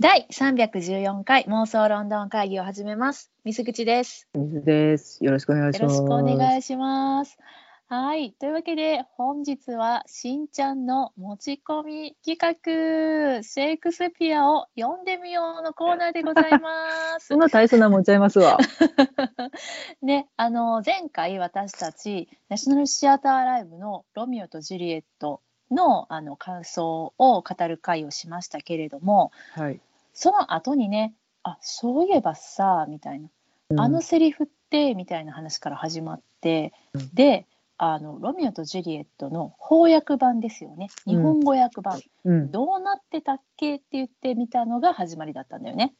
第314回妄想ロンドン会議を始めます。水口です。水です。よろしくお願いします。よろしくお願いします。はい。というわけで、本日はしんちゃんの持ち込み企画、シェイクスピアを読んでみようのコーナーでございます そん。な大層なもんちゃいますわ。ね、あの、前回私たち、ナショナルシアターライブのロミオとジュリエットのあの感想を語る会をしましたけれども、はい。その後にね、あ、そういえばさ、みたいな。うんあのセリフってみたいな話から始まって、うんであの「ロミオとジュリエット」の翻訳版ですよね日本語訳版、うん。どうなってたっけって言ってみたのが始まりだったんだよね。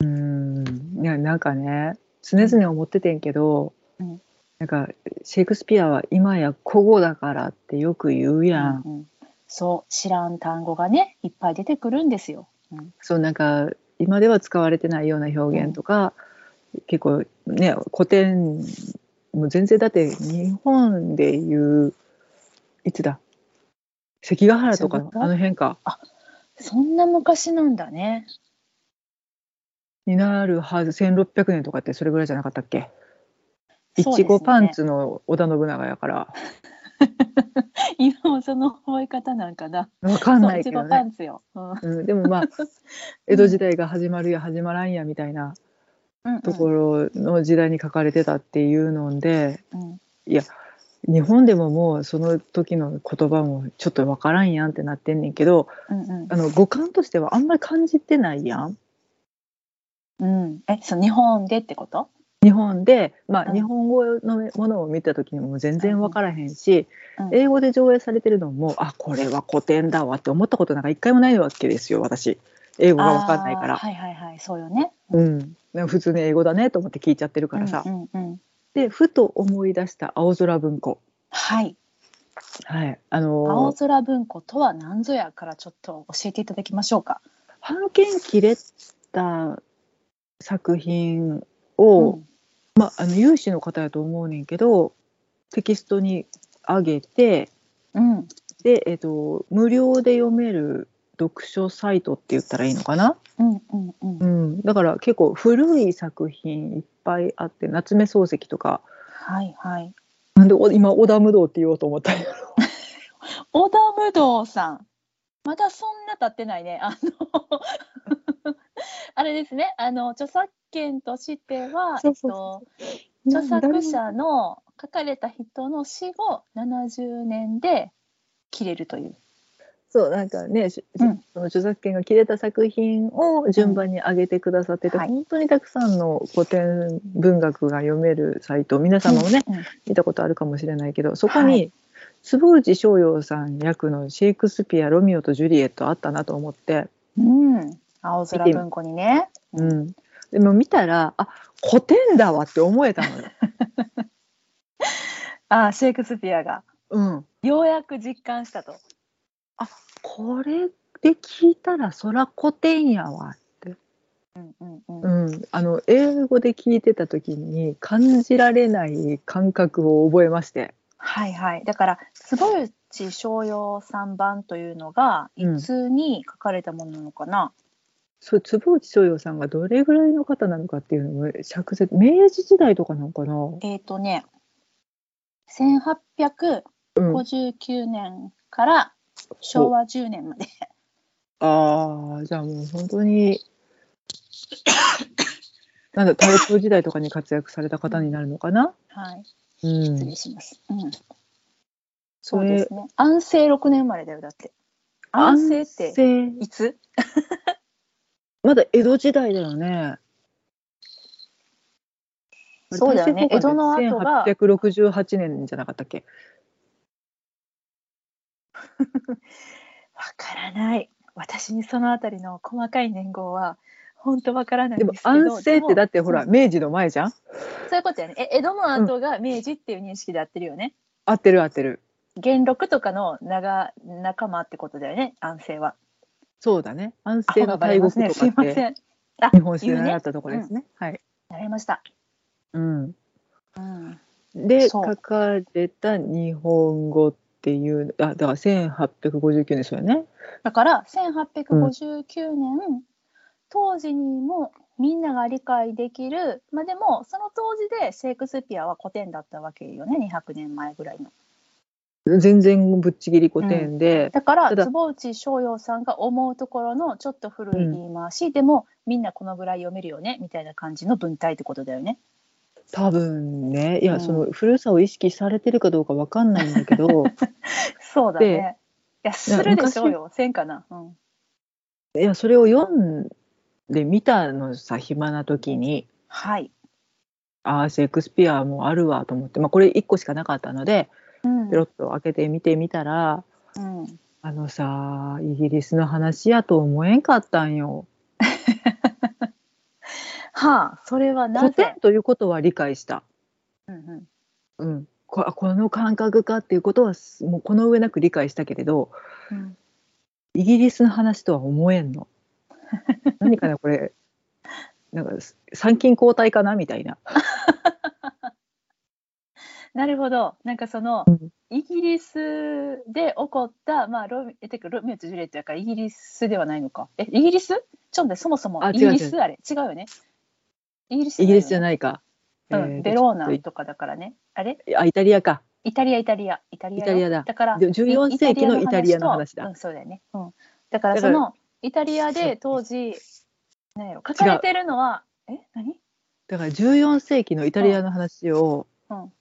うん。いや、なんかね、常々思っててんけど、うんなんか、シェイクスピアは今や古語だからってよく言うやん。うんうんそう知らん単語がねいっぱい出てくるんですよ。うん。そう、なんか、今では使われてないような表現とか、結構ね、古典、もう全然だって日本で言う、いつだ？関ヶ原とかあの辺か。そんな昔なんだね。になるはず。1600年とかってそれぐらいじゃなかったっけ？いちごパンツの織田信長やから 今もその覚え方なんかな。わかんないけどね。うん。うん、でもまあ 江戸時代が始まるや始まらんやみたいなところの時代に書かれてたっていうのでうん。日本でももうその時の言葉もちょっとわからんやんってなってんねんけどうんうん。あの語感としてはあんまり感じてないやん。うん、えそう日本でってこと？日本で、まあ、うん。日本語のものを見た時にも全然分からへんし、うん。英語で上映されてるのもあこれは古典だわって思ったことなんか一回もないわけですよ私。英語が分かんないから、はいはいはいそうよね。うん、普通に英語だねと思って聞いちゃってるからさ、うんうんうん。でふと思い出した青空文庫。はい。はい。あの青空文庫とは何ぞやからちょっと教えていただきましょうか。半径切れた作品を、うんまあ、あの有志の方やと思うねんけどテキストに上げてうん。で、えっと無料で読める読書サイトって言ったらいいのかな、うんうんうん。うん、だから結構古い作品いっぱいあって夏目漱石とか。はいはい。なんでお今織田無道って言おうと思ったんやろ。織田無道さんまだそんな経ってないね。あの あれですね。あの著作権としてはそうそうえっと著作者の書かれた人の死後70年で切れるという。そうなんかね、しうん。その著作権が切れた作品を順番に上げてくださってて、うんはい。本当にたくさんの古典文学が読めるサイト皆様もね、うんうん。見たことあるかもしれないけどそこはに坪内逍遥さん役のシェイクスピア「ロミオとジュリエット」あったなと思って、うん、青空文庫にね。うん、でも見たらあ古典だわって思えたのよ。あシェイクスピアがうん、ようやく実感したと。これで聞いたらそら古典やわって、うんうんうんうん、あの英語で聞いてた時に感じられない感覚を覚えまして。はいはい。だから坪内逍遥さん版というのがいつに書かれたものなのかな？そう坪内逍遥さんがどれぐらいの方なのかっていうのを釈説明治時代とかなんかな、えっ、とね、1859うん、年から昭和10年まで。ああじゃあもう本当に なんだ大正時代とかに活躍された方になるのかな、はい。うん失礼、します。うん。そそうでれすね。安政6年生まれだよだって。安政って政いつ？まだ江戸時代だよねそうだよね江戸の後が1868年じゃなかったっけ？わからない。私にそのあたりの細かい年号は本当わからないでもんですけど。安政ってだってほら、うん明治の前じゃん？そういうことやね。え江戸の後が明治っていう認識で合ってるよね。合ってる合ってる元禄とかの長仲間ってことだよね。安政は。そうだね安政の大。国とかってすいません。あ、日本史で習ったところですねはい、なりました。うん、うん。で書かれた日本語っていうあだから1859年そうやねだから1859年当時にもみんなが理解できる、まあ、でもその当時でシェイクスピアは古典だったわけよね200年前ぐらいの。全然ぶっちぎり古典で、だから坪内逍遥さんが思うところのちょっと古い言い回し、でもみんなこのぐらい読めるよねみたいな感じの文体ってことだよね。多分ねいや、うんその古さを意識されてるかどうかわかんないんだけど そうだね。いやするでしょうよせんかな。うん、いやそれを読んでみたのさ暇な時にはい。ああシェイクスピアもあるわと思って、まあ、これ1個しかなかったのでうんペロッと開けて見てみたらうん、あのさイギリスの話やと思えんかったんよ。はあそれはな古ぜ典、ということは理解した。うんうんうん、こあこの感覚かっていうことはすもうこの上なく理解したけれどうん、イギリスの話とは思えんの。何かなこれ。なんか参勤交代かなみたいな。なるほど。なんかその、うん。イギリスで起こったまあロミえてかロミオとジュリエットやからイギリスではないのか。えイギリス？ちょっとそもそもあイギリス？あれ違うよね。イギリスイギリスじゃいないか。うん、えーベローナとかだからね。あれ？とあイタリアか。イタリアイタリア。イタリアよ。イタリアだ。だからで14世紀のイタリアの話だ。とうん、そうだよね、うん、だからそのイタリアで当時何やろ書かれてるのはえ何？だから14世紀のイタリアの話をうん。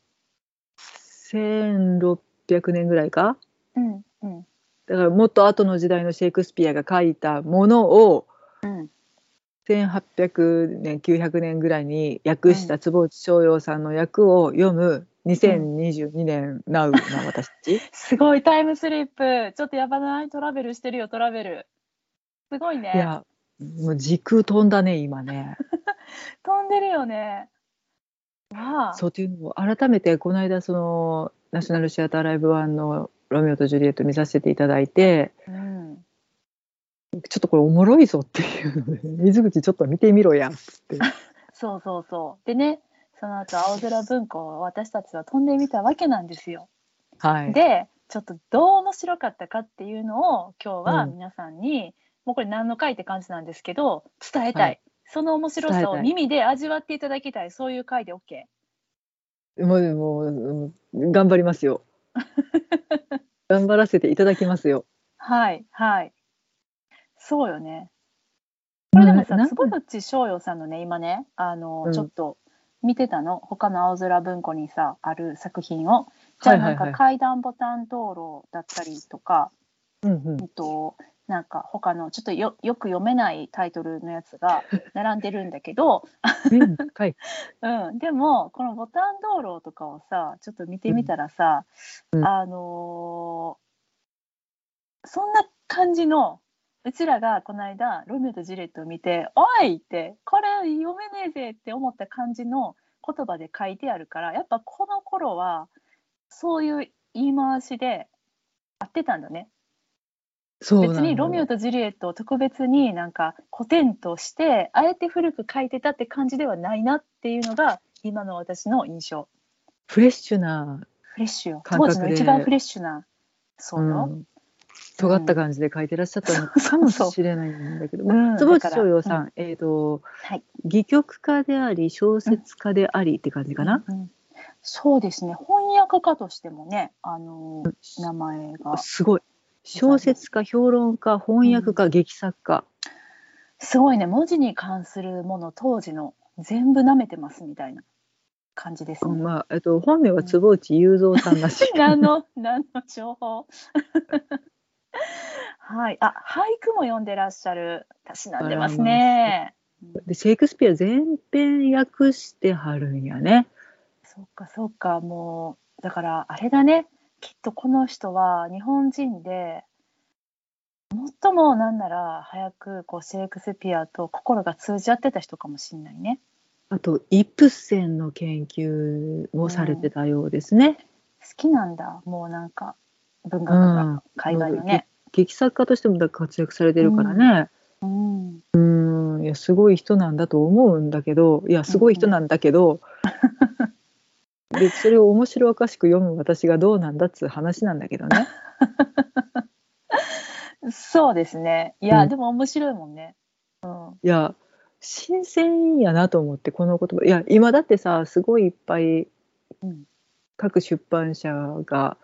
1600年ぐらいか？うん。うんだからもっと後の時代のシェイクスピアが書いたものをうん。1800年900年ぐらいに訳した坪内逍遥さんの訳を読む2022年ナウな私。たち、すごいタイムスリップ。ちょっとやばない？トラベルしてるよトラベルすごいね。いやもう時空飛んだね今ね。飛んでるよね。わあ。そうっていうのを改めてこの間そのナショナルシアターライブワンの「ロミオとジュリエット」見させていただいてうん、ちょっとこれおもろいぞっていうので 水口ちょっと見てみろやっつって。そうそうそう。でねその後青空文庫を私たちは飛んでみたわけなんですよ。はい、でちょっとどう面白かったかっていうのを今日はうん。皆さんに、もうこれ何の回って感じなんですけど伝えたい、はい。その面白さを耳で味わっていただきたい。そういう回で OK もうもううん頑張りますよ。頑張らせていただきますよ。はいはい。そうよね。これでもさな坪内逍遥さんのね今ねあの、うん。ちょっと見てたの？他の青空文庫にさある作品を。じゃあないんか階段ボタン灯籠だったりとか、うんうん。うんとなんか他のちょっとよよく読めないタイトルのやつが並んでるんだけど、うんはい うん、でもこのボタン道路とかをさちょっと見てみたらさ、うんあのーそんな感じのうちらがこの間「ロミオとジュリエット」を見て「おい!」って「これ読めねえぜ!」って思った感じの言葉で書いてあるからやっぱこの頃はそういう言い回しで合ってたんだね。別にロミオとジュリエットを特別になんか古典としてあえて古く書いてたって感じではないなっていうのが今の私の印象。フレッシュな、フレッシュよ。当時の一番フレッシュなそうよ、うん、尖った感じで書いてらっしゃったのかもしれないんだけど、うん。坪内だから逍遥さん、えっ、とはい。戯曲家であり小説家でありって感じかな？うんそうですね。翻訳家としてもねあのー名前が。すごい小説家評論家翻訳家、劇作家。すごいね。文字に関するもの当時の全部舐めてますみたいな感じですね、まあえっと本名は坪内雄三さんらしい。何の何の情報？はい。あ俳句も読んでらっしゃるたしなんでますね。でシェイクスピア全編訳してはるんやね。そっかそっか。もうだからあれだねきっとこの人は日本人で最もなんなら早くこうシェイクスピアと心が通じ合ってた人かもしれないね。あとイプセンの研究もされてたようですね。好きなんだ。もうなんか文学うがん。海外のね。劇作家としても活躍されてるからね。うん。うん、いやすごい人なんだと思うんだけどいやすごい人なんだけど、でそれを面白おかしく読む私がどうなんだっつう話なんだけどね。そうですね。いや、うん。でも面白いもんね。うん。いや新鮮やなと思ってこの言葉。いや今だってさすごいいっぱいうん。各出版社が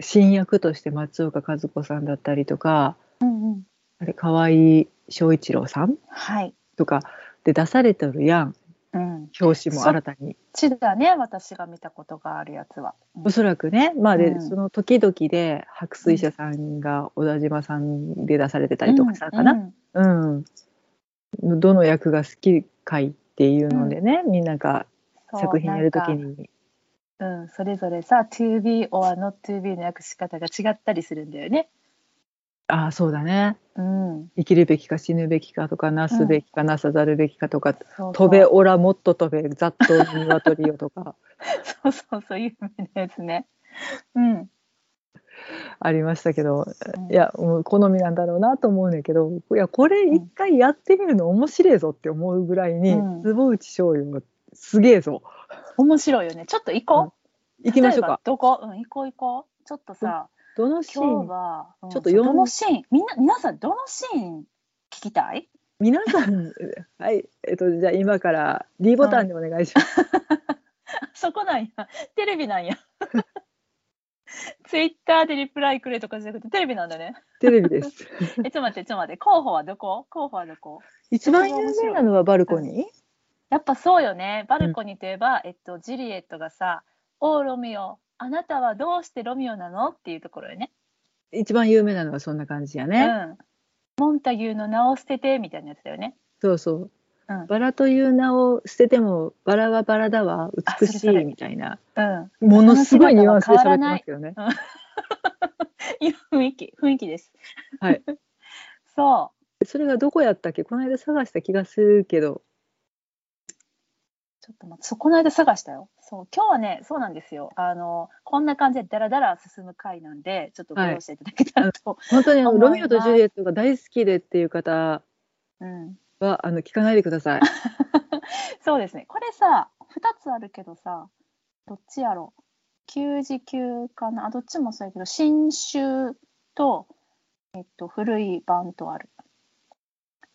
新役として松岡和子さんだったりとかうんうん。あれ河合翔一郎さんはい。とかで出されてるやんうん。表紙も新たに。ちだね、私が見たことがあるやつは。うん。おそらくね。まあで、うん。その時々で白水社さんが小田島さんで出されてたりとかしたかな、うん。うん、どの役が好きかいっていうのでね、みんなが作品やるときにうん、それぞれさ、to be or not to be の訳し方が違ったりするんだよね。ああそうだねうん。生きるべきか死ぬべきかとかなすべきかなさざるべきかとか、飛べオラもっと飛べざっと鶏よとか そうそうそう、有名なやつね。うん。ありましたけどうんいやもう好みなんだろうなと思うねんけどいやこれ一回やってみるの面白いぞって思うぐらいに、うん坪内醤油はすげえぞ面白いよね。ちょっと行こう。行きましょうかどこ？うん、行こう行こう。ちょっとさ、どのシーン？は、うんちょっとどのシーン、みんな、皆さん、どのシーン聞きたい？皆さん はいえっとじゃあ今から D ボタンでお願いします、そこなんや。テレビなんや。ツイッターでリプライくれとかじゃなくてテレビなんだね。テレビです。え、ちょっと待って、ちょっと待って。候補はどこ？候補はどこ？一番有名なのはバルコニー、やっぱそうよね。バルコニーといえば、えっと、ジュリエットがさ、おうロミオ、あなたはどうしてロミオなの？っていうところよね。一番有名なのはそんな感じやね、うん。モンタギューの名を捨ててみたいなやつだよね。そうそううん。バラという名を捨ててもバラはバラだわ美しいみたいなうん。ものすごいニュアンスで喋ってますけどね いや雰囲気、雰囲気です。はい。そそれがどこやったっけ？この間探した気がするけどう。ちょっと待って、そこの間探したよ。そう、今日はね、そうなんですよ。あの、こんな感じでダラダラ進む回なんで、ちょっとご容赦いただけたらと。本当にロミオとジュリエットが大好きでっていう方うん。はあの聞かないでください そうですね。これさ、2つあるけどさ、どっちやろう？旧時級かなあ、どっちもそうやけど、新種と、えっと、古い版とある。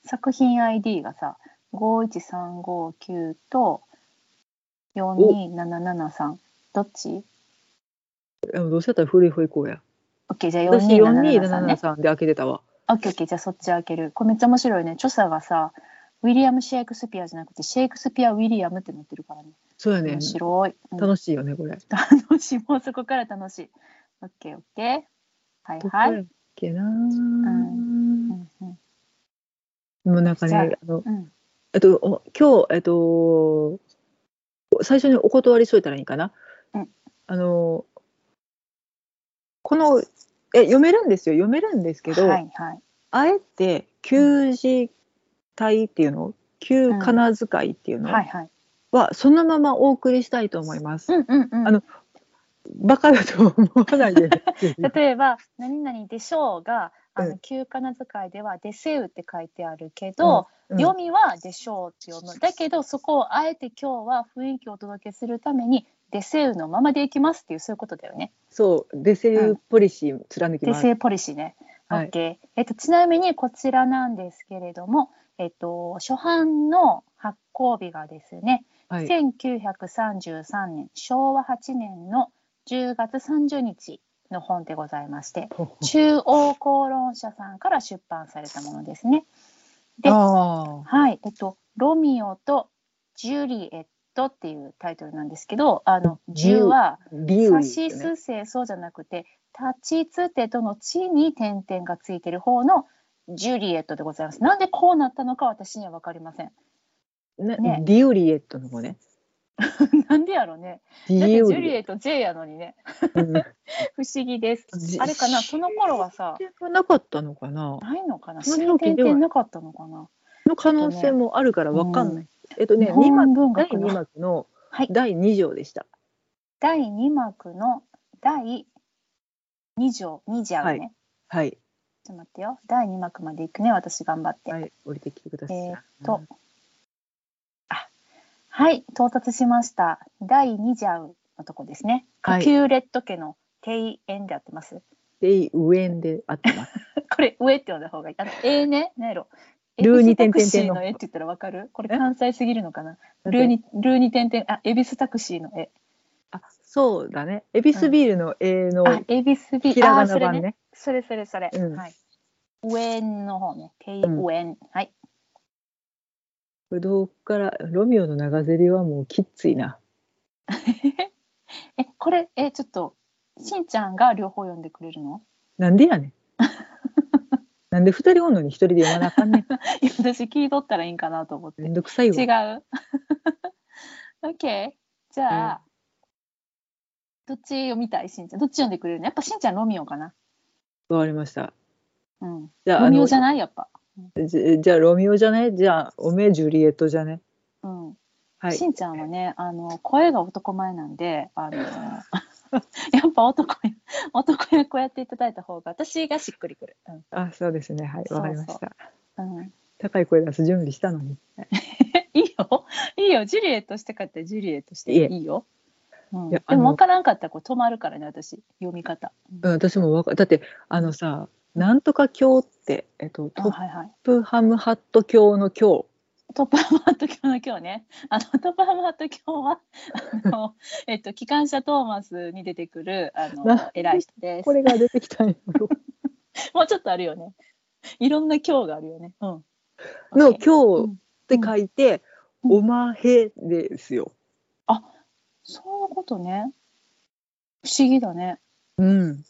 作品 ID がさ、51359と42773。どっち？どうせやったら古い方行こうや ?OK、じゃあ私42773ね。4273で開けてたわ OK、OK、じゃあそっち開ける。これめっちゃ面白いね。著者がさ、ウィリアム・シェイクスピアじゃなくて、シェイクスピア・ウィリアムってなってるからね。そうやね面白い。うん楽しいよねこれ楽しい。もうそこから楽しい。オッケーオッケー。はいはい。けな、うんうんもうなんかねあのうんえっとお今日えっと最初にお断りしといたらいいかな、うんあのこのえ読めるんですよ読めるんですけど、はいはい。あえて旧字体っていうの？旧仮名遣いっていうの？はいはい。はそのままお送りしたいと思います。うんうんうん。あのバカだと思わないで。例えば「何々でしょうが」あうの旧仮名遣いでは「でせう」って書いてあるけど、うん読みは「でしょう」って読むだけどそこをあえて今日は雰囲気をお届けするために「でせう」のままでいきますっていうそういうことだよね。そうデセウポリシー貫きます。でせうポリシーね。はい OK えっと、ちなみにこちらなんですけれども、えっと、初版の発行日がですね、はい。1933年昭和8年の10月30日の本でございまして中央公論社さんから出版されたものですね。で。はい、えっと、ロミオとジュリエットっていうタイトルなんですけど、あの、ジュは、ビューサシリーってねス性そうじゃなくて、立ちつてとの地に点々がついてる方のジュリエットでございます。なんでこうなったのか私には分かりません。ねねディオリエットの方ね。なんでやろね。デだってジュリエッリエット J やのにね。ト。うん 不思議です。じあれかな、その頃はさ、がなかったのかな？ないのかな、その新点なかったのかな？の可能性もあるからわかんない。うえっとね、二幕文第二幕のはい、第二条でした。第2幕の第2条、2条ね。はいちょっと待ってよ。第2幕まで行くね、私頑張って。はい降りてきてください。えーっと、あ、はい、到達しました。第2条のとこですね。はいカキューレット家の庭園でやってます。で上で合ってます。これ上って呼んだ方がいい。あの、ええね、なんやろ。ルーにタクシー点々点のの絵って言ったらわかる？これえ関西すぎるのかな？ルーに、ルーに点々、あ、恵比寿タクシーの絵。あそうだねエビスビールの絵のあ、恵比寿ビひらがあそれね。な版ねそれそれそれ。うんはい。上の方ね。手うん上、はい。ぶどうからロミオの長ゼリはもうきっついな え、これ、え、ちょっと、しんちゃんが両方読んでくれるの？なんでやねん なんで二人おんのに一人で読まなあかんねん いや私聞いとったらいいんかなと思って。めんどくさいわ違う ?OK。じゃあ、どっち読みたい？しんちゃん。どっち読んでくれるの？やっぱしんちゃんロミオかなわかりましたうん。じゃあロミオじゃない？やっぱ。じじゃあロミオじゃね？じゃあおめえジュリエットじゃね？うん。はいしんちゃんはね、あの、声が男前なんで、あの、やっぱ男や、男役をやっていただいた方が、私がしっくりくる。あそうですねはいわかりましたうん。うん、高い声出す準備したのに いいよ。いいよ。ジュリエットしてかったらジュリエットしていえいいよ。うん、でも分からんかったらこれ止まるからね、私、読み方。うん私もわかだってあのさなんとか教えっとあトッ。プハムハット教の教トップハムハット教の今日ね、あの トップハムハット教は、あの、えっと、機関車トーマスに出てくる、あのな、偉い人です。これが出てきたんやろもうちょっとあるよね。いろんな教があるよね。うん。の OK 教って書いて、うんおまへですよ。そういうことね。不思議だね。うん。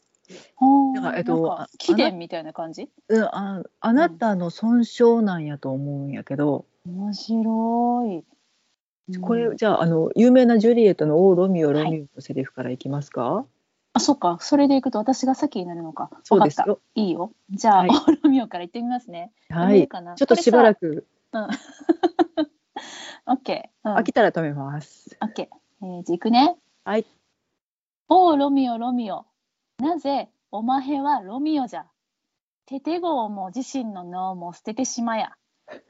はあだからえっとなんかあ起源みたいな感じ？うんああなたの損傷なんやと思うんやけど、面白い。これうんじゃああの有名なジュリエットの「オーロミオはいロミオ」のセリフからいきますか、あ、そっか。それでいくと私が先になるのか。そうですよ。いいよ。じゃあ、はいオーロミオから行ってみますね。はいかな？ちょっとしばらく。くオッケー。うん飽きたら止めます。オッケー。えー、じゃあ行くね。はい。おう、ロミオ、ロミオ。なぜ、おまへはロミオじゃ？テテ号も自身の脳も捨ててしまや。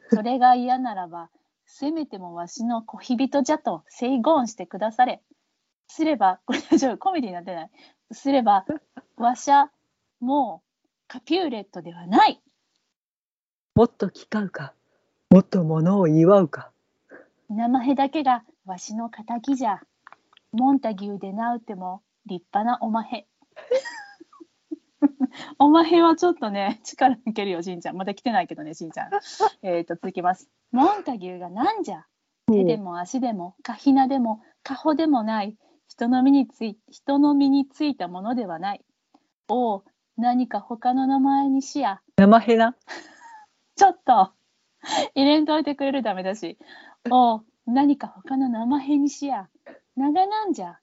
それが嫌ならば、せめてもわしの小日人じゃとセイゴンしてくだされ。すれば、これ大丈夫、コメディになってない。すれば、わしゃ、もう、カピューレットではない。もっと聞かうか？もっとものを祝うか？生へだけがわしの敵じゃ。モンタギューでなうても立派なおまへ。おまへはちょっとね、力抜けるよ、しんちゃん。まだ来てないけどね、しんちゃん。えっと、続きます。モンタギューがなんじゃ手でも足でも、かひなでも、かほでもない、人の身につい人の身についたものではない。おう、何か他の名前にしや。生へな？ちょっと入れんといてくれるダメだし。おう、何か他の名前にしや。長なんじゃ。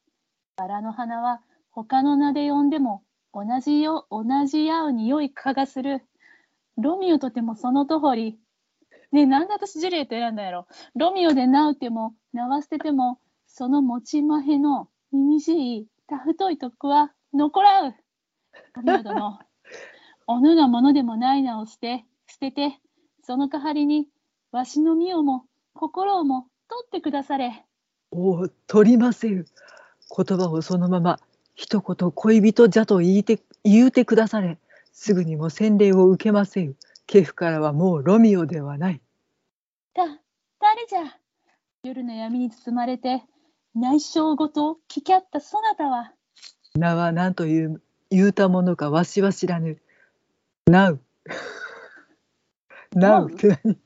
バラの花は他の名で呼んでも同じよ、同じやう匂いかがする。ロミオとてもその通り。ねえ、なんで私ジュリエット選んだやろ？ロミオでなうても、名は捨てても、その持ちまへの耳しい、た太いとくは残らう。ロミオ殿、おぬがものでもない名を捨て、捨てて、その代わりに、わしの身をも心をも取ってくだされ。おお取りませう言葉をそのまま一言恋人じゃと言いて言うてくだされ。すぐにも洗礼を受けませうケフからはもうロミオではない。だ、誰じゃ。夜の闇に包まれて、内省ごと聞き合ったそなたは、名は何という言うたものかわしは知らぬ。なう。なうって何？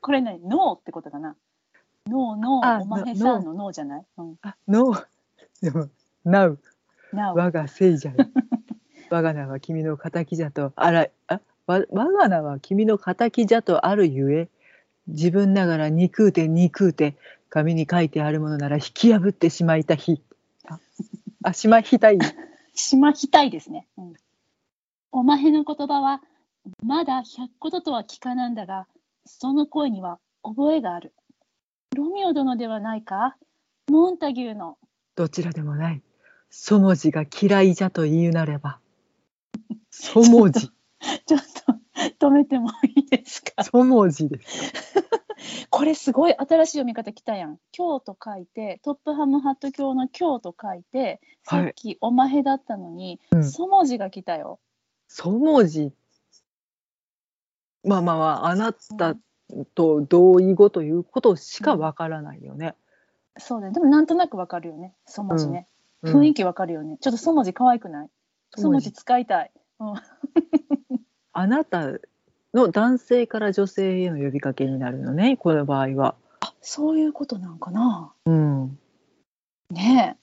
これ何ノーってことかな。ノーノあー、おまへさんのノー。じゃない？うん。あ、のでも、なう。我がせい じゃよ。我が名は君の敵じゃとあら、あ、わ我が名は君の敵じゃとあるゆえ、自分ながら憎うて憎うて、紙に書いてあるものなら引き破ってしまいた日。あ、あしまいたい。しまきたいですね。うん、おまへの言葉は、まだ百こととは聞かなんだが、その声には覚えがある。ロミオ殿ではないか？モンタギューの。どちらでもない。そもじが嫌いじゃと言うなれば。そもじ。ちょっと止めてもいいですか？そもじです。これすごい新しい読み方来たやん。京と書いて、トップハムハット教の京と書いて、さっきおまへだったのに、うんそもじが来たよ。そもじ。まあまあまああなたと同意語ということしかわからないよね。そうだね。でもなんとなくわかるよね。そ文字ね。うん雰囲気わかるよね。ちょっとそ文字可愛くない？そ文字使いたい。うん。あなたの男性から女性への呼びかけになるのねこの場合は。あ、そういうことなんかな。うん、ねえ。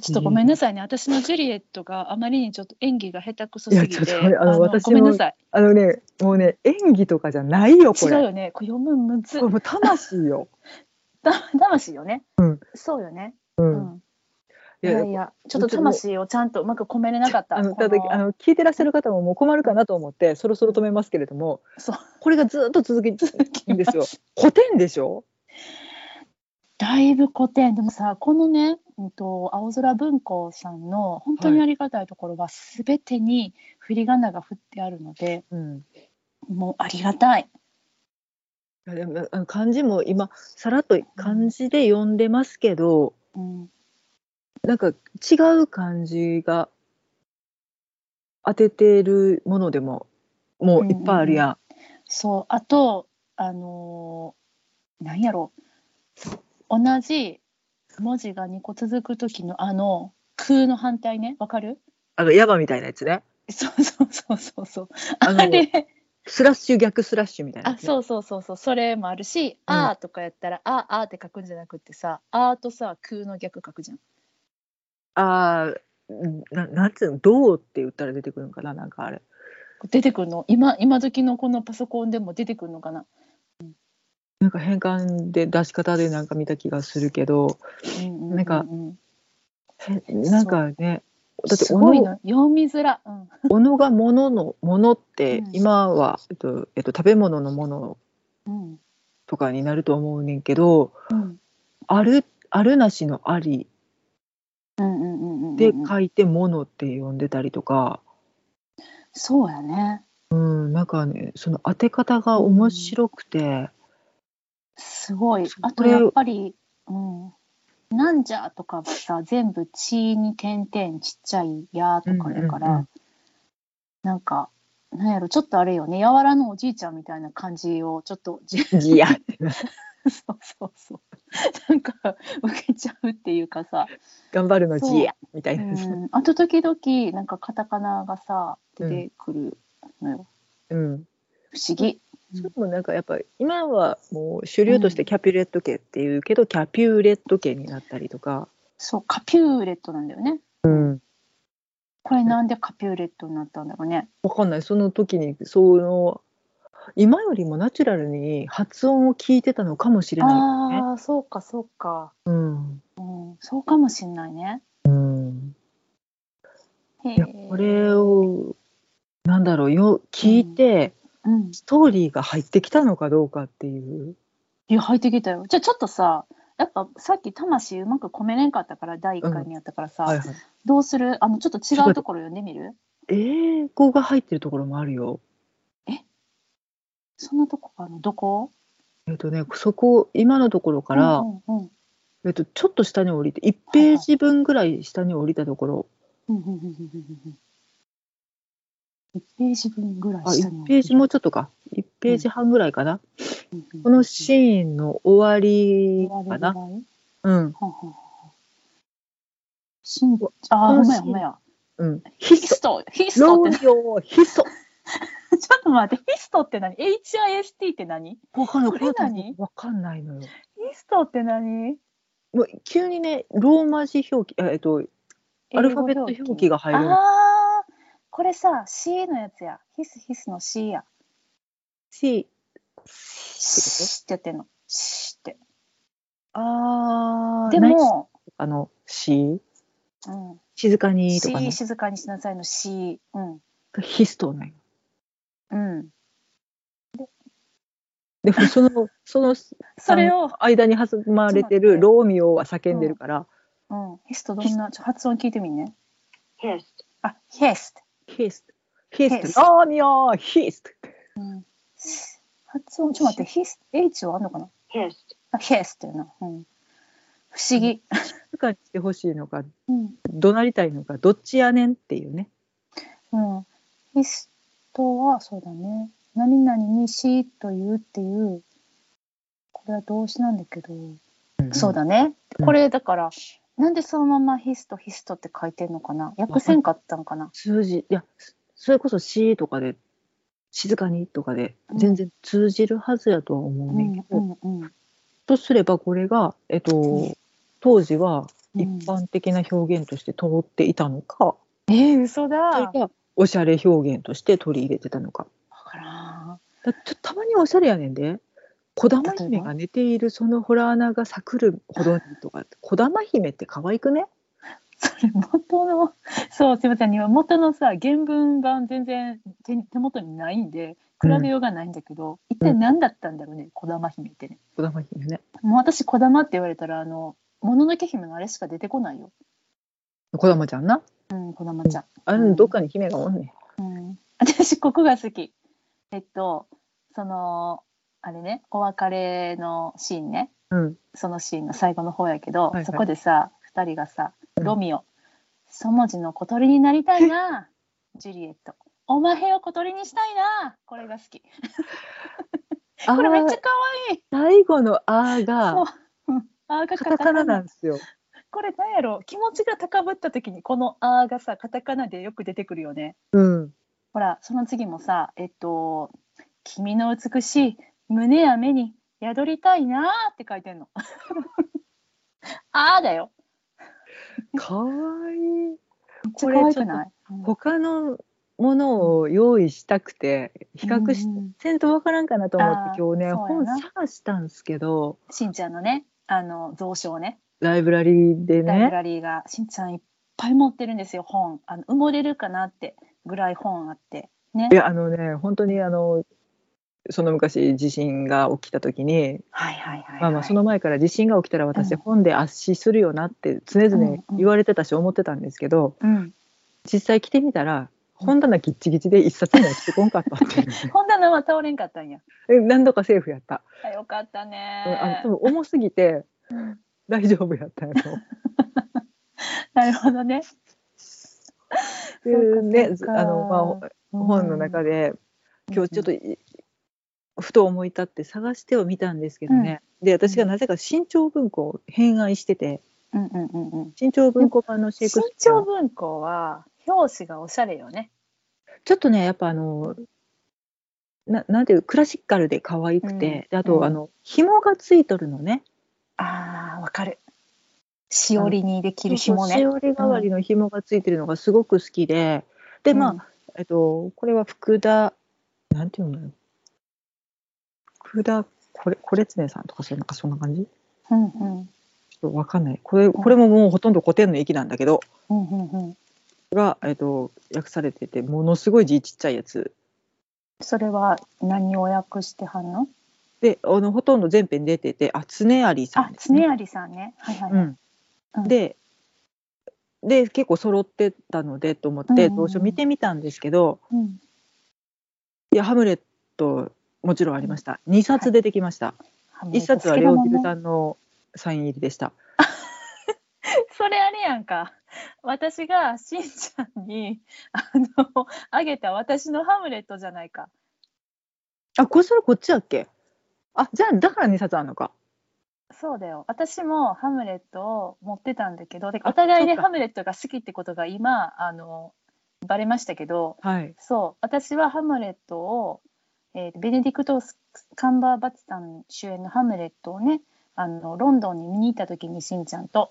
ちょっとごめんなさいね。私のジュリエットがあまりにちょっと演技が下手くそすぎいやちょて、っとあの私もごめんなさい。あのねもうね演技とかじゃないよこれ。違うよね。これ読むむずこれ。もう魂よ。だ 魂よね。うんそうよね。う。うんん。いいややいや、ちょっと魂をちゃんとうまく込めれなかった。あのだあの聞いてらっしゃる方ももう困るかなと思ってそろそろ止めますけれどもそう。これがずっと続きんですよ。古典でしょ？だいぶ古典でもさこのね、うん、と青空文庫さんの本当にありがたいところは、すべてに振り仮名が振ってあるのでうん、もうありがたい。でも漢字も今さらっと漢字で読んでますけど、うん、なんか違う漢字が当ててるものでももういっぱいあるやん。そう。あとあのーなんやろ。同じ文字が2個続く時のあの空の反対ね。わかる？あのヤバみたいなやつね。そうそうそうそう。そうあれスラッシュ逆スラッシュみたいなね、そうそうそうそう。それもあるし「あ」とかやったら「あ」「あ」って書くんじゃなくってさ「あ」とさ空の逆書くじゃん。あーななんつうのどうって言ったら出てくるのかななんかあれ。出てくるの？今今時のこのパソコンでも出てくるのかな、なんか変換で出し方でなんか見た気がするけど、うんうんうんうん。なんかへなんかね、だってすごいおのの読みづら、うん、おのがもののものってうん。今は、えっとえっと、食べ物のものうん。とかになると思うねんけど、うん。あるあるなしのありで書いてものって呼んでたりとか、そうやね。うん、なんかねその当て方が面白くて、すごい。あとやっぱり「うん、なんじゃ」とかさ全部「ち」に点々ちっちゃい「や」とかやから、うんうんうんなんかなんやろちょっとあれよね。柔らのおじいちゃんみたいな感じをちょっとじいや。そうそうそうか受けちゃうっていうかさ。頑張るのじやみたいな、うん、あと時々なんかカタカナがさ出てくるのよ、うん、不思議。それもなんかやっぱり今はもう主流としてキャピュレット家っていうけど、キャピューレット家になったりとか、そうカピューレットなんだよね。うん、これなんでカピューレットになったんだろうね。わかんない。その時にその今よりもナチュラルに発音を聞いてたのかもしれないよね。ああそうかそうか、うんうん、そうかもしんないね。うん、へいやこれをなんだろうよ聞いて、うん、ストーリーが入ってきたのかどうかっていう。いや入ってきたよ。じゃあちょっとさやっぱさっき魂うまく込めれんかったから第1回にやったからさ、はいはい、どうする？あのちょっと違うところ読んでみる？英語が入ってるところもあるよ。そんなとこあのどこ？えっとねそこ今のところから、うんうんうん。えっと、ちょっと下に降りて1ページ分ぐらい下に降りたところ、うんうんうんうんうん。うん1ページ分ぐらいあ下に1ページもうちょっとか。1ページ半ぐらいかな、このシーンの終わりかな、うん。はんはんはんしんあー、ほんまやほん。まや。うん、ヒヒスト、ヒスロトって、ちょっと待って、ヒストって何 ?HIST って何？わかんないこれ何？わかんないのよヒストって何？もう急にねローマ字表記あえっとアルファベット表記が入るのああー、これさ、C のやつや。ヒスヒスの C や。C シってやってんの。シって。あーでも、あの C うん、静かにとか C ね静かにしなさいの C。うん。ヒストねうん。でもそのその それを、間に挟まれてるローミオは叫んでるから、うん、ヒストどんな、ちょ発音聞いてみんね。Hist あ、ヒスト。Hist Hist Hist ローミオ Hist うん。発音、ちょっと待って、ヒス、H はあんのかな？Hist あ、ヒスっていうな。うん。不思議。静かにしてほしいのかうん。怒鳴りたいのかどっちやねんっていうねうん。ヒストは、そうだね。何々にしというっていうこれは動詞なんだけど、そうだね。うん。これだから、なんでそのままヒストヒストって書いてんのかな？訳せんかったんかな？数字い。やそれこそ「し」とかで「静かに」とかでうん。全然通じるはずやとは思ううね。んけど、んうんうん。とすればこれが、えっとうん当時はうん。一般的な表現として通っていたのか、えー、嘘だ。がおしゃれ表現として取り入れてたのか。わからん。だちょたまにおしゃれやねんで。児玉姫が寝ているそのホラー穴が咲くるほどにとか児玉姫って可愛くね？それ元のそうすいません今元のさ原文版全然手手元にないんで比べようがないんだけど、一体何だったんだろうね児玉姫ってね。児玉姫ね。もう私児玉って言われたらあのもののけ姫のあれしか出てこないよ児玉ちゃんな？うん児玉ちゃん、あれどっかに姫がおんねん。うん、私ここが好き。えっとそのあれねお別れのシーンね。うん。そのシーンの最後の方やけど、はいはい。そこでさ2人がさうん。ロミオ、そもじの小鳥になりたいな。ジュリエット。おまへを小鳥にしたいな。これが好き。これめっちゃ可愛い。最後の「あ」がそう。うん。あーがカタカナなんですよ。これなんやろ？気持ちが高ぶった時にこの「あ」がさカタカナでよく出てくるよね。うん。ほらその次もさえっと「君の美しい胸や目に宿りたいな」って書いてんの。あーだよ。かわいい。めっちゃ可愛くない？うん。他のものを用意したくて比較しうんうんせん。とわからんかなと思って今日ね本な。探したんですけど。しんちゃんのねあの蔵書ねライブラリーでライブねラリーがしんちゃんいっぱい持ってるんですよ本。あの埋もれるかなってぐらい本あって。ね。いやあのね本当にあのその昔地震が起きた時に、はいはいはい、はい、まあまあその前から地震が起きたら私うん本で圧死するよなって常うん々うん。言われてたし思ってたんですけどうん。実際来てみたら本棚ギッチギチで一冊も落ちてこんかったっていう。ね 本棚は倒れんかったんや。え何度かセーフやった。あよかったうんあのね多分重すぎてうん大丈夫やったやと思う。なるほどね。っていうねあのまあ本の中で、今日ちょっといふと思い立って探してはみたんですけどね、で私がなぜか新潮文庫を偏愛してて。うんうんうんうん。新潮文庫版のシェイク新スピア。潮文庫は表紙がおしゃれよね。ちょっとねやっぱあのななんていうクラシカルで可愛くて、うん。であと、うん。あの紐がついとるのねかる。しおりにできる紐ね。しおり代わりの紐がついてるのがすごく好きで、でまあ、うんえっとこれは福田なんていうの？福田これこれつねさんとかそんなそんな感じ？うんうん。ちょっとわかんない。これこれももうほとんど古典の駅なんだけど。うんうんうん。が、えっと、訳されててものすごい字ちっちゃいやつそれは何を訳してはんのであのほとんど全編出ててあ常有さあんね。常有さんね。はいはい、はい。うん。うん。でで結構揃ってたのでと思ってうん。うんうんどうしよう見てみたんですけど、うん。いやハムレットもちろんありました。2冊出てきました、ハムレッ1ト冊はレオ・ギルさんのサイン入りでした。それあれやんか。私がしんちゃんにあのあげた私のハムレットじゃないか。あこれそれこっちだっけ？あじゃあだから2冊あるのか。そうだよ。私もハムレットを持ってたんだけどお互いでそうか。ハムレットが好きってことが今あのバレましたけどはい。そう。私はハムレットを、えーベネディクト・カンバーバッチさん主演のハムレットをねあのロンドンに見に行った時にしんちゃんと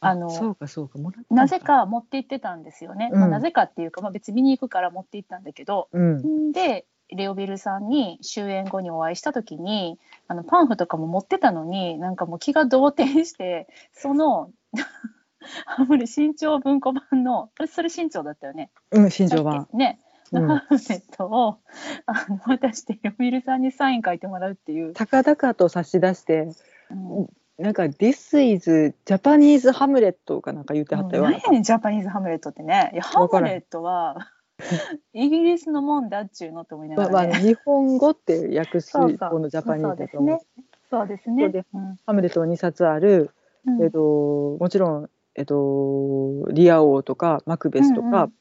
あのそうかそうかなぜか持って行ってたんですよね、うん。まあ、なぜかっていうか、まあ、別に見に行くから持って行ったんだけどうん。でレオビルさんに終演後にお会いした時にあのパンフとかも持ってたのになんかもう気が動転してそのハムレ新潮文庫版のあれそれ新潮だったよね。うん新庄版。ね、ハムレットをあの渡してレオビルさんにサイン書いてもらうっていう。高々と差し出してうん。なんか「This is Japanese Hamlet」かなんか言ってはったよ、何やねんジャパニーズハムレットってね。いやハムレットは イギリスのもんだっちゅうのと思いなまあまあがらね。日本語って訳すこのジャパニーズだと思う。そうですね。そうでうんハムレットは2冊ある、うんえっともちろん、えっと、リア王とかマクベスとか、うんうん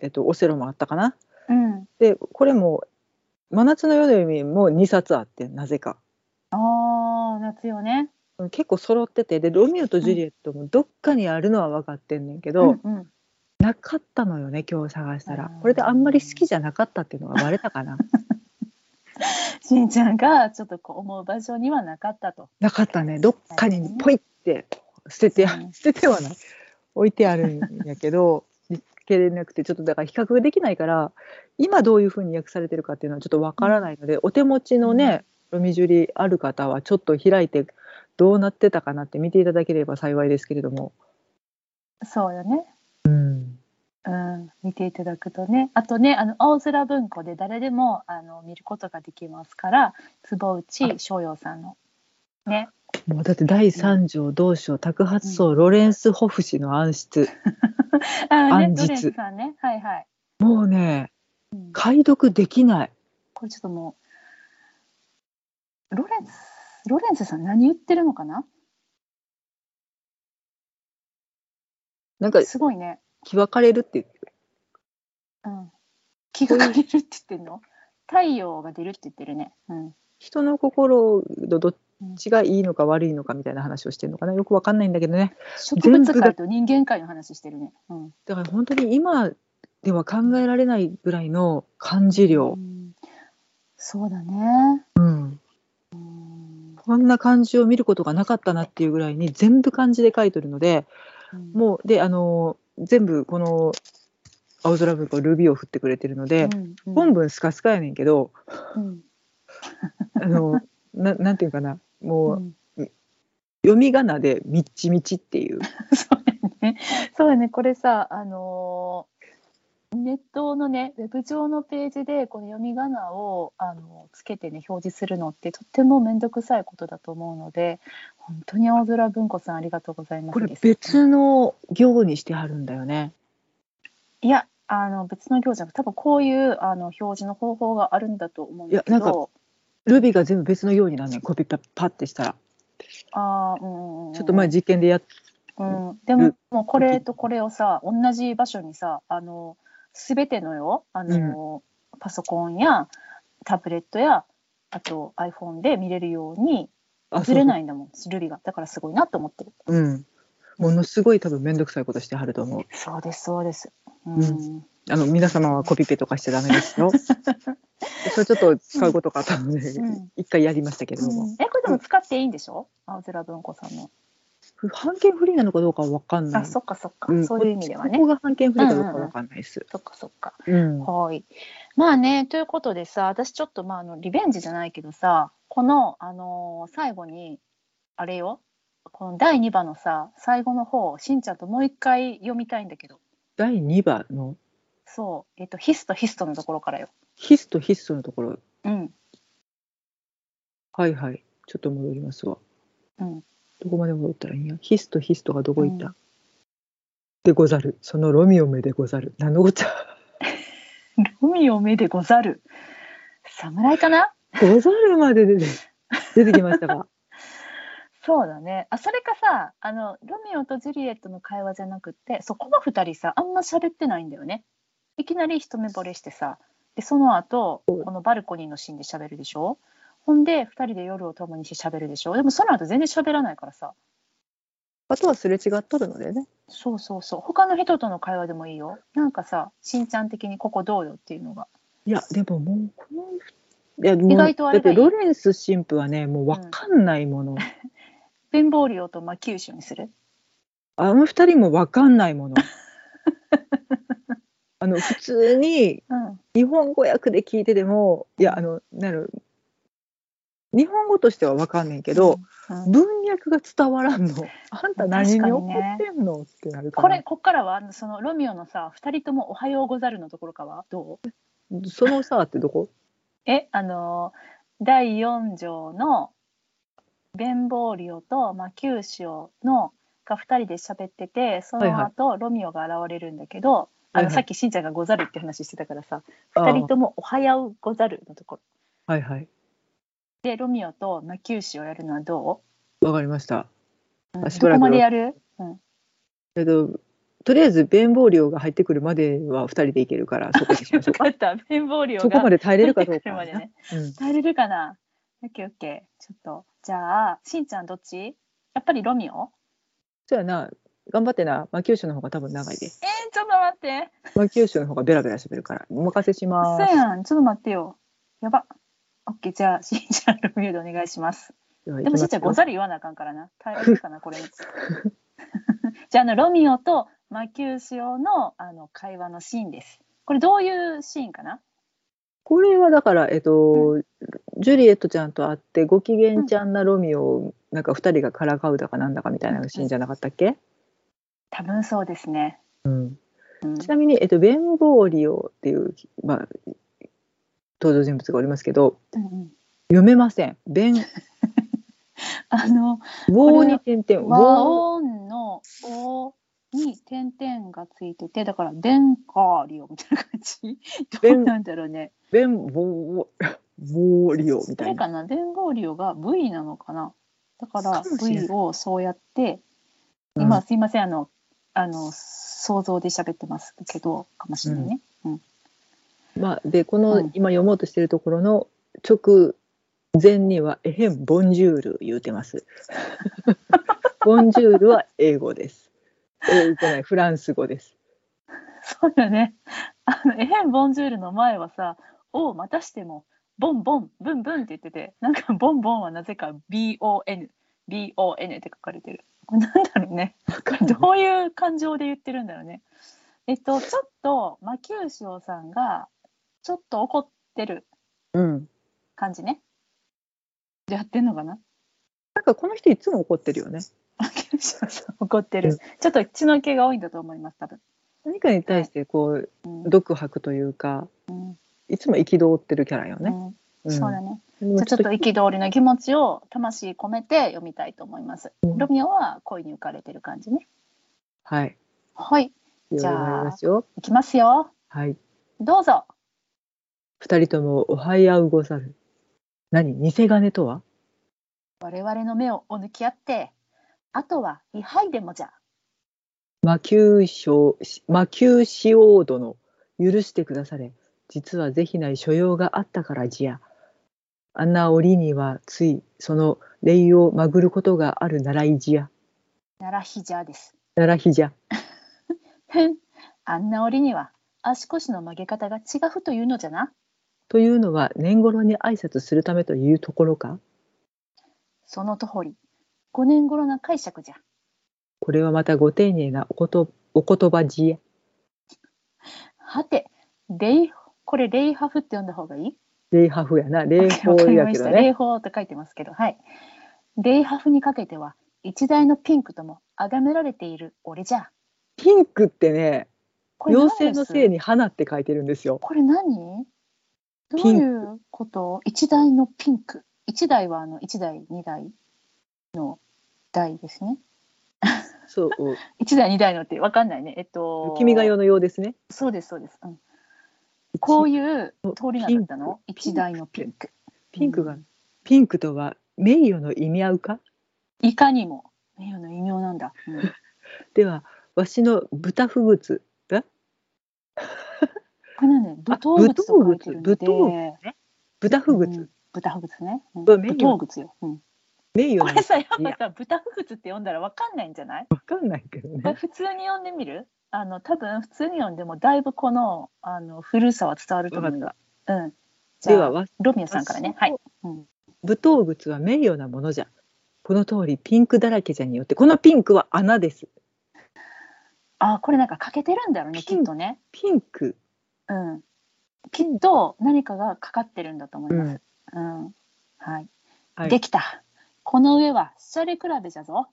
えっと、オセロもあったかな。うんでこれも真夏の夜の夢も2冊あってなぜかああ夏よね。結構揃っててでロミオとジュリエットもどっかにあるのは分かってんねんけど、うんうん、なかったのよね今日探したら。これであんまり好きじゃなかったっていうのがバレたかな。しんちゃんがちょっとこう思う場所にはなかったと。なかったね。どっかにポイって捨ててうん捨ててはない置いてあるんやけど 見つけれなくてちょっとだから比較できないから今どういうふうに訳されてるかっていうのはちょっとわからないので、お手持ちのね、ロミジュリある方はちょっと開いてどうなってたかなって見ていただければ幸いですけれども。そうよね。うんうん、見ていただくとね。あとねあの青空文庫で誰でもあの見ることができますから坪内翔陽さんのね。もうだって第三条同章托発層ロレンス・ホフ氏の暗室。あね暗日。ドレンさんね。はいはい、もうねうん。解読できない。これちょっともうロレンスロレンスさん何言ってるのかな？なんかすごいね、気分かれるって言ってるうん、気がかれるって言ってるの太陽が出るって言ってるね、うん、人の心のどっちがいいのか悪いのかみたいな話をしてるのかなよくわかんないんだけどね植物界と人間界の話してるね、うん、だから本当に今では考えられないぐらいの漢字量う、んそうだね、うん、うんこんな漢字を見ることがなかったなっていうぐらいに全部漢字で書いてるのでうんもうであの全部この青空文庫ルビーを振ってくれてるので、うんうん本文スカスカやねんけどうん あのななんていうかなもう、うん読み仮名で「みっちみち」っていう そうやね。そうやね。これさ、あのーネットのね、ウェブ上のページでこの読み仮名をあのつけてね表示するのってとっても面倒くさいことだと思うので、本当に青空文庫さんありがとうございますこれです。別の行にしてはるんだよね。いや、あの別の行じゃなく多分こういうあの表示の方法があるんだと思うんだけいやなんど、ルビーが全部別のようになんねんコピパパってしたら。あーうんうんうん。ちょっと前実験でやっうん、でももうこれとこれをさ同じ場所にさあの全てのよあの、パソコンやタブレットやあと iPhone で見れるようにあずれないいんだもんルビが。だからすごいなと思ってる。うん。ものすごい多分面倒くさいことしてはると思う。そうですそうです。うん、うあの皆様はコピペとかしちゃダメですよ。それちょっと使うことがあったので、うん。一回やりましたけれども、うん。えこれでも使っていいんでしょ？青空文庫さんの、版権フリーなのかどうかは分かんない。あそっかそっか、うん。そういう意味ではね。ここが版権フリーかどうかは分かんないです、そっかそっかうん。はい。まあね、ということでさ、私ちょっと、まあ、あのリベンジじゃないけどさ、この、あのー最後に、あれよ、この第2話のさ、最後の方、しんちゃんともう一回読みたいんだけど、第2話の？そう、えっと、ヒストヒストのところからよ。ヒスとヒストのところ。うん、はいはい。ちょっと戻りますわ。うん。どこまで戻ったらいいんや。ヒスとヒストがどこ行った、うん。でござる。そのロミオめでござる。何のこっちゃ？ロミオ目でござる。侍かな？ござるまで出て出てきましたか？そうだね。あ、それかさ、あの、ロミオとジュリエットの会話じゃなくって、そこの二人さ、あんま喋ってないんだよね。いきなり一目惚れしてさ、で、その後、このバルコニーのシーンで喋るでしょ？ほんで、二人で夜を共にして喋るでしょ？でもその後全然喋らないからさ。あとはすれ違っとるのでねそうそうそう。他の人との会話でもいいよ。なんかさ、しんちゃん的にここどうよっていうのが。いやでももうこのいや意外とあれだってロレンス神父はねもう分かんないもの、ベンボーリオとマキューシュにする？あの二人も分かんないものあの普通に うん。日本語訳で聞いててもいやあのなる日本語としては分かんねんけど、うん文脈が伝わらんの。あんた何に怒ってんの、ってなるから。これ、こっからは、そのロミオのさ、二人ともおはようござるのところかはどう？そのさってどこ？え、あのー第4条のベンボーリオとマキューシオのが2人で喋っててその後、ロミオが現れるんだけどあの、はいはい。さっきしんちゃんが「ござる」って話してたからさあー。2人とも「おはようござる」のところ。はいはいでロミオとマキューシオやるのはどわかりました。う、うん、あしばらくどこまでやる、うん、えっととりあえず弁棒量が入ってくるまでは2人で行けるからそこにしましょうか。分かった。綿棒量がそこまで耐えれるかどうかはな、入ってくるまでね。うん、耐えれるかな？オッケーオッケー。ちょっと。じゃあ、しんちゃんどっち？やっぱりロミオ？そうやな。頑張ってな。魔球種の方が多分長いで。えー、ちょっと待って。魔球種の方がベラベラ喋るから。お任せします。そうやん。ちょっと待ってよ。やば。オッケー。じゃあ、しんちゃんロミオでお願いします。でもしんちゃん、ござる言わなあかんからな。耐えれるかな、これに。じゃあ、あの、ロミオと魔球使用のあの会話のシーンです。これどういうシーンかな？これはだから、えっと、ジュリエットちゃんと会ってご機嫌ちゃんなロミオをなんか2人がからかうだかなんだかみたいなシーンじゃなかったっけ、多分そうですね。うん、うんちなみに、えっと、ベン・ボーリオっていう、まあ、登場人物がおりますけどうんうん。読めません。ベン・ あの、ウォーに点々。ウ和音の「お」に点々がついててだから「ベンカーリオ」みたいな感じ。どうなんだろうね。ベン・ウォー、ウォーリオみそたいな。れかな。ベンゴーリオが V なのかな。だから V をそうやってうん。今すいません。あのあの想像で喋ってますけどかもしれないね、うんまあ、でこの、うん今読もうとしてるところの直前には「エヘン・ボンジュール」言うてます。ボンジュールは英語です。英語じゃないフランス語です。そうだねあのエヘン・ボンジュールの前はさ「お」またしても「ボンボンブンブン」って言っててなんか「ボンボン」はなぜか BON BON って書かれてるこれなんだろうねどういう感情で言ってるんだろうね。えっと、ちょっと、魔球塩さんが、ちょっと怒ってるうん。感じね。やってんのかな？なんかこの人いつも怒ってるよね。魔球塩さん怒ってるうん。ちょっと血の気が多いんだと思います、多分。何かに対してこううん独白というかうんいつも憤ってるキャラよね。うんうんそうだね。じゃあちょっと憤りの気持ちを魂込めて読みたいと思います。うんロミオは恋に浮かれてる感じね。はい。はい。じゃあ読みますよ。いきますよ。はい。どうぞ。二人ともおはやうござる。何？偽金とは？我々の目をお抜き合って、あとは位牌でもじゃ。魔球賞魔球使用殿許してくだされ実は是非ない所用があったからじやあんな折にはついその礼をまぐることがあるならいじや奈良ひじゃです。ならひじゃあんな折には足腰の曲げ方が違うというのじゃな。というのは年頃に挨拶するためというところか？その通り、五年頃な解釈じゃ。これはまたご丁寧なおことお言葉じやはて、レイ、これレイハフって読んだ方がいい？礼ハフやな。礼法わかりやけどね。法って書いてますけど、はい。レイハフにかけては、一大のピンクとも崇められている俺じゃ。ピンクってね妖精のせいに花って書いてるんですよ。これ何？どういうこと？一台のピンク。一台はあの一台、二台の台ですね。そう 一台、二台のって分かんないね。えっと、君が代のようですねそうです、そうです。うん、こういう通りなんだったの？一台のピンク。ピンクが、うんピンクとは名誉の意味合うか？いかにも名誉の異名なんだ。うん ではわしの豚フグツえこれなんね、あ武闘靴と書いてるの武闘で、豚フグツ、うん豚フグツね。うん。うわ名誉武闘靴よ。うん。名誉なこれさ、やっぱさ、豚フグツって読んだらわかんないんじゃない？わかんないけどね。普通に読んでみる？あの、多分普通に読んでもだいぶこの、あの、古さは伝わると思うよ。うん。じゃあ、ではわロミオさんからね。はい。うん。武闘靴は名誉なものじゃ。この通りピンクだらけじゃによって。このピンクは穴です。あ、これなんか欠けてるんだろうね、きっとね。ピンクうん。きっと何かがかかってるんだと思います。うん。はい。はいできた。この上はシャレ比べじゃぞ。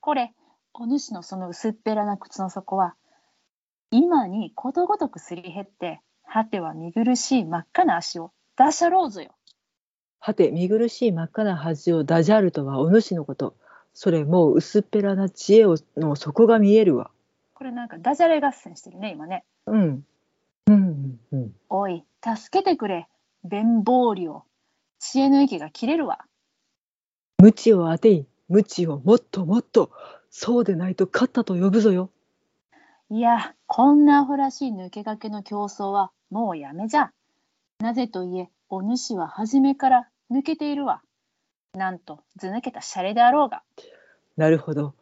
これ、お主のその薄っぺらな口の底は、今にことごとくすり減って、果ては見苦しい真っ赤な足を出しゃろうぞよ。はて見苦しい真っ赤な恥をダジャルとはお主のことそれもう薄っぺらな知恵をの底が見えるわこれなんかダジャレ合戦してるね、今ね。うんうんうんおい、助けてくれ。弁棒量。知恵の息が切れるわ。無知を当てい無知をもっともっとそうでないと勝ったと呼ぶぞよいや、こんなアホらしい抜け駆けの競争はもうやめじゃ。なぜといえ、お主は初めから抜けているわ。なんと、ず抜けたシャレであろうが。なるほど。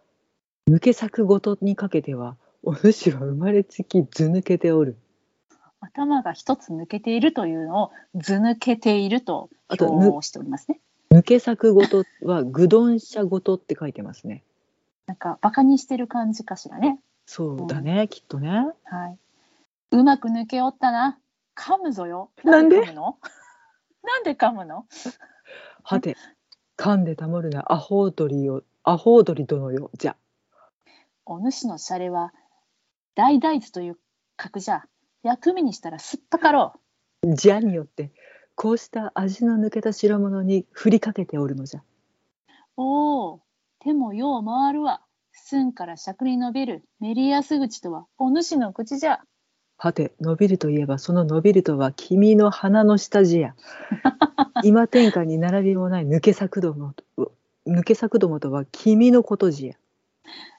抜け作ごとにかけては、お主は生まれつき図抜けておる。頭が一つ抜けているというのを図抜けていると表しておりますね。抜け作ごとは、ぐどんしゃごとって書いてますね。なんかバカにしてる感じかしらね。そうだね、きっとね。はい。うまく抜けおったな。噛むぞよ。なんで？噛むの？なんで噛むの？はて、噛んでたもるな、アホウドリよ、アホウドリ殿よ、じゃ。お主のシャレは大大豆という格じゃ。薬味にしたらすっぱかろう。じゃによって、こうした味の抜けた代物に振りかけておるのじゃ。おお、手もよう回るわ。寸から尺に伸びるメリヤス口とはお主の口じゃ。はて、伸びるといえば、その伸びるとは君の鼻の下地や。今天下に並びもない抜け作どもと、抜け作どもとは君のことじや。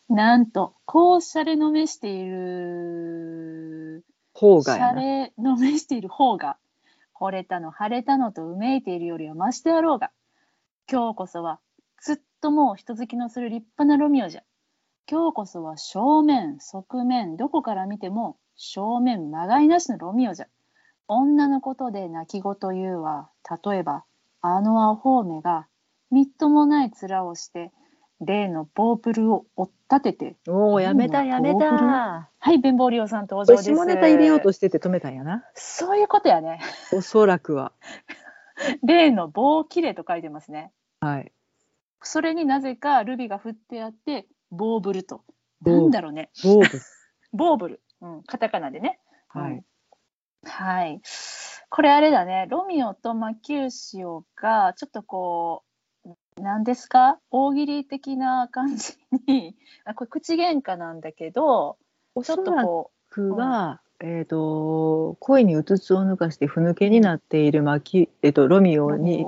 なんと、こうシャレのめしている、方がやな。レのめしている方が、惚れたの晴れたのとうめいているよりはましであろうが、今日こそは、ずっともう人好きのする立派なロミオじゃ。今日こそは正面、側面、どこから見ても正面まがいなしのロミオじゃ。女のことで泣き言言うは、例えば、あのアホーメが、みっともない面をして、例のボープルを追っ立てて、おお、やめた、うんやめた。はい、弁ボリオさん登場です。下ネタ入れようとしてて止めたんやな。そういうことやね。おそらくは。例の棒切れと書いてますね。はい。それになぜかルビが振ってあって、ボーブルと。なんだろうね。ボーブ。ボーブル。うん、カタカナでね。はい。はい。これあれだね。ロミオとマキューシオが、ちょっとこう、なんですか？大喜利的な感じに、あこれ口喧嘩なんだけど、ちょっとこくは、えっ、と、恋にうつつを抜かしてふぬけになっているマキ、えっ、と、ロミう、オ？に、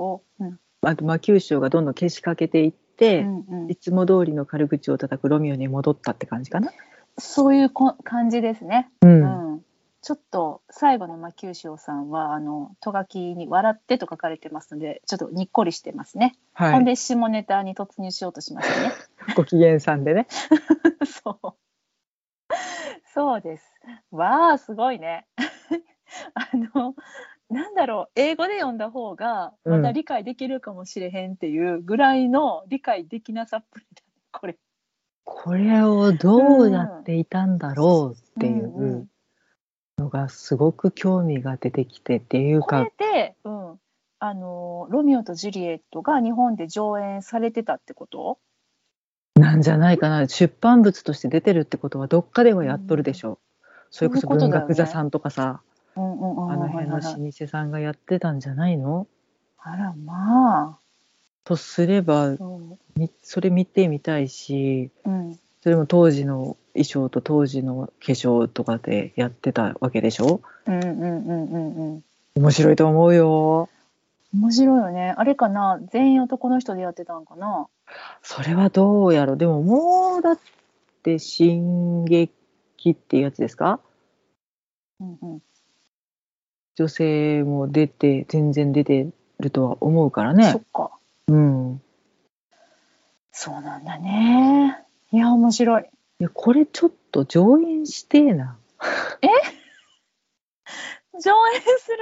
あとマキューシオがどんどんけしかけていって、うんうん。いつも通りの軽口を叩くロミオに戻ったって感じかな。そういうこ感じですね。う。うんん、ちょっと最後の魔球賞さんはあのとがきに「笑って」と書かれてますのでちょっとにっこりしてますね。はい。ほんで下ネタに突入しようとしましたね。ご機嫌さんでね。そう。そうです。わあすごいね。あのなんだろう英語で読んだ方がまた理解できるかもしれへんっていうぐらいの理解できなさっぷりだねこれ。これをどうやっていたんだろうっていんうんうのがすごく興味が出てきてっていうか。これ、で、うん、あのロミオとジュリエットが日本で上演されてたってこと？なんじゃないかな。出版物として出てるってことはどっかではやっとるでしょ。う。それこそそういうことだよね。文学座さんとかさ、うんうんうんあの辺の老舗さんがやってたんじゃないの？あらまあ。とすればそれ見てみたいし。う、うん、それも当時の衣装と当時の化粧とかでやってたわけでしょ？うんうんうんうんうん。面白いと思うよ。面白いよね。あれかな？全員男の人でやってたんかな？それはどうやろ？でももうだって進撃っていうやつですか？うんうん。女性も出て全然出てるとは思うからね。そっか。うん。そうなんだねいや面白い。いやこれちょっと上演してえな。上演する？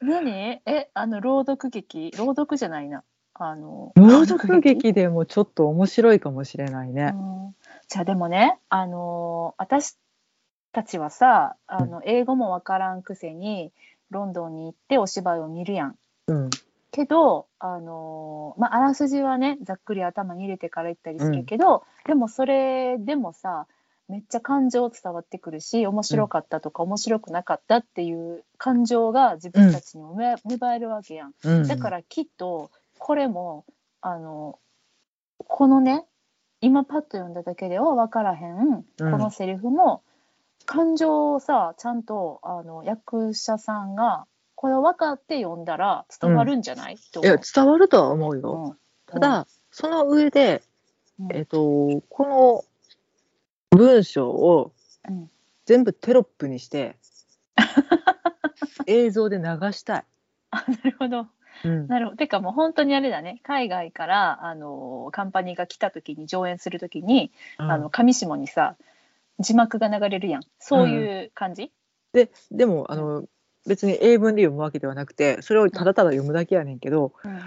何？えあの朗読劇？朗読じゃないな。あの朗読劇？でもちょっと面白いかもしれないね。うん。じゃあでもね、あのー私たちはさあの英語もわからんくせにロンドンに行ってお芝居を見るやん。うんけど、あのーまあ、あらすじはねざっくり頭に入れてから行ったりするけど、でもそれでもさめっちゃ感情伝わってくるし面白かったとか、面白くなかったっていう感情が自分たちにもめ芽生えるわけやん。うん、だからきっとこれもあのこのね今パッと読んだだけでは分からへん、うん。このセリフも感情をさちゃんとあの役者さんがこれを分かって読んだら伝わるんじゃない、といや伝わるとは思うよ。思う、ただ、その上で、うんえっとこの文章をうん全部テロップにして 映像で流したい。あなるほど。うん、なるほど。てかもう本当にあれだね。海外からあのカンパニーが来た時に上演する時に、あの上下にさ字幕が流れるやん。そういう感じ？ででもあの別に英文で読むわけではなくてそれをただただ読むだけやねんけどうんうん。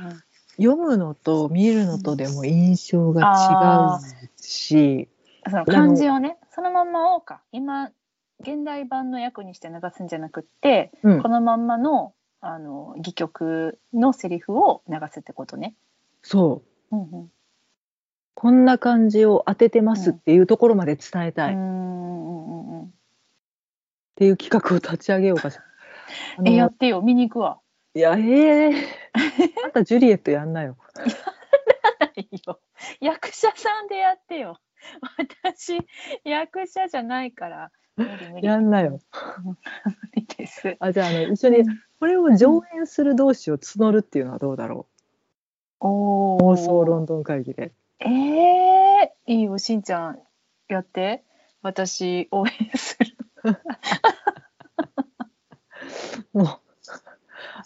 読むのと見るのとでも印象があ違うし、その漢字をね、そのまんまをか。今現代版の訳にして流すんじゃなくって、うんこのまんまのあの戯曲のセリフを流すってことね。そううんうん。こんな感じを当ててますっていうところまで伝えたいっうんうんうんうん。ていう企画を立ち上げようかしら。えやってよ見に行くわ。いやええ あんたジュリエットやんなよ。いいよ役者さんでやってよ。私役者じゃないから無理無理やんなよ。無理です。あじゃああの一緒にこれを上演する同士を募るっていうのはどうだろおう妄想お。ロンドン会議で。ええいいよしんちゃんやって。私応援する。もう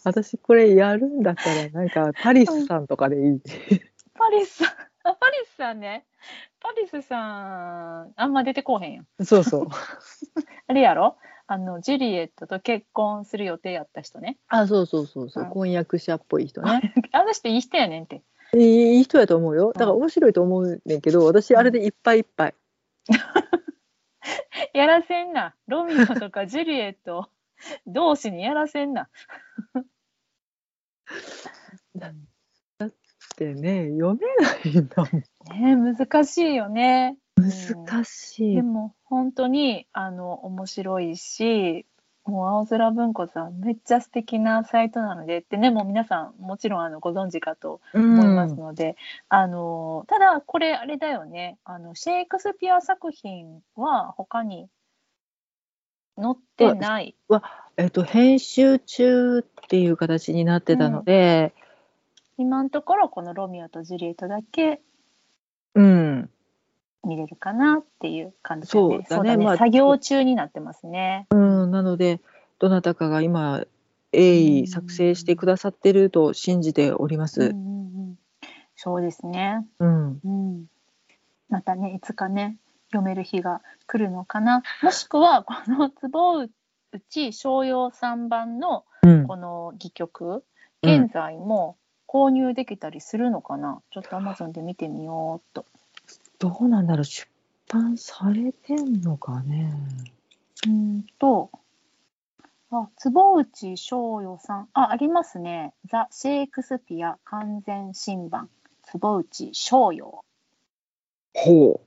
私これやるんだったらなんかパリスさんとかでいい。パリスさんあパリスさんね。パリスさんあんま出てこうへんやん。そうそう。あれやろ？あのジュリエットと結婚する予定やった人ね。あそうそうそうそううん婚約者っぽい人ね。あの人いい人やねんって。いいいい人やと思うよ。だから面白いと思うねんけど私あれでいっぱいいっぱい。やらせんな。ロミオとかジュリエット 同士にやらせんな。ってね読めないんだもん。ね難しいよね。難しいで。も本当にあの面白いし、もう青空文庫さんめっちゃ素敵なサイトなのでってねもう皆さんもちろんあのご存知かとう思いますん。ので、あのただこれあれだよねあのシェイクスピア作品は他に載ってない。えっと編集中っていう形になってたので、今のところこの「ロミオとジュリエット」だけうん、見れるかなっていう感じだね。そうだねまあ作業中になってますね。うん、なのでどなたかが今鋭意作成してくださってると信じております。うんうんうんそうですね。うん、うん。またねいつかね読める日が来るのかな？もしくはこの坪内商用3番のうん、この戯曲うん現在も購入できたりするのかな？ちょっとアマゾンで見てみようっと。どうなんだろう？出版されてんのかね？うんと、あ、坪内翔与さん、あ、ありますね。ザ・シェイクスピア完全新版、坪内翔与。ほう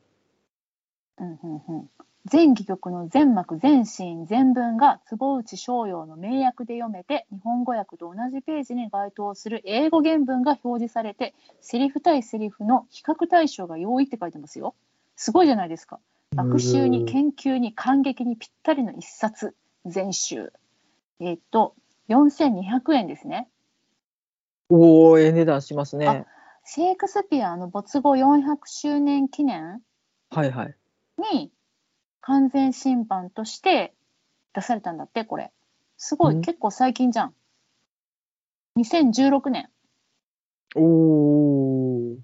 んうんうん。全戯曲の全幕、全シーン、全文が坪内翔陽の名訳で読めて、日本語訳と同じページに該当する英語原文が表示されて、セリフ対セリフの比較対象が容易って書いてますよ。すごいじゃないですか。う。学習に研究に感激にぴったりの一冊全集えっ、と4200円ですねおお、ええ値段しますね。シェイクスピアの没後400周年記念？はいはい。に完全新版として出されたんだってこれ。すごい、うん。結構最近じゃん。2016年。おお。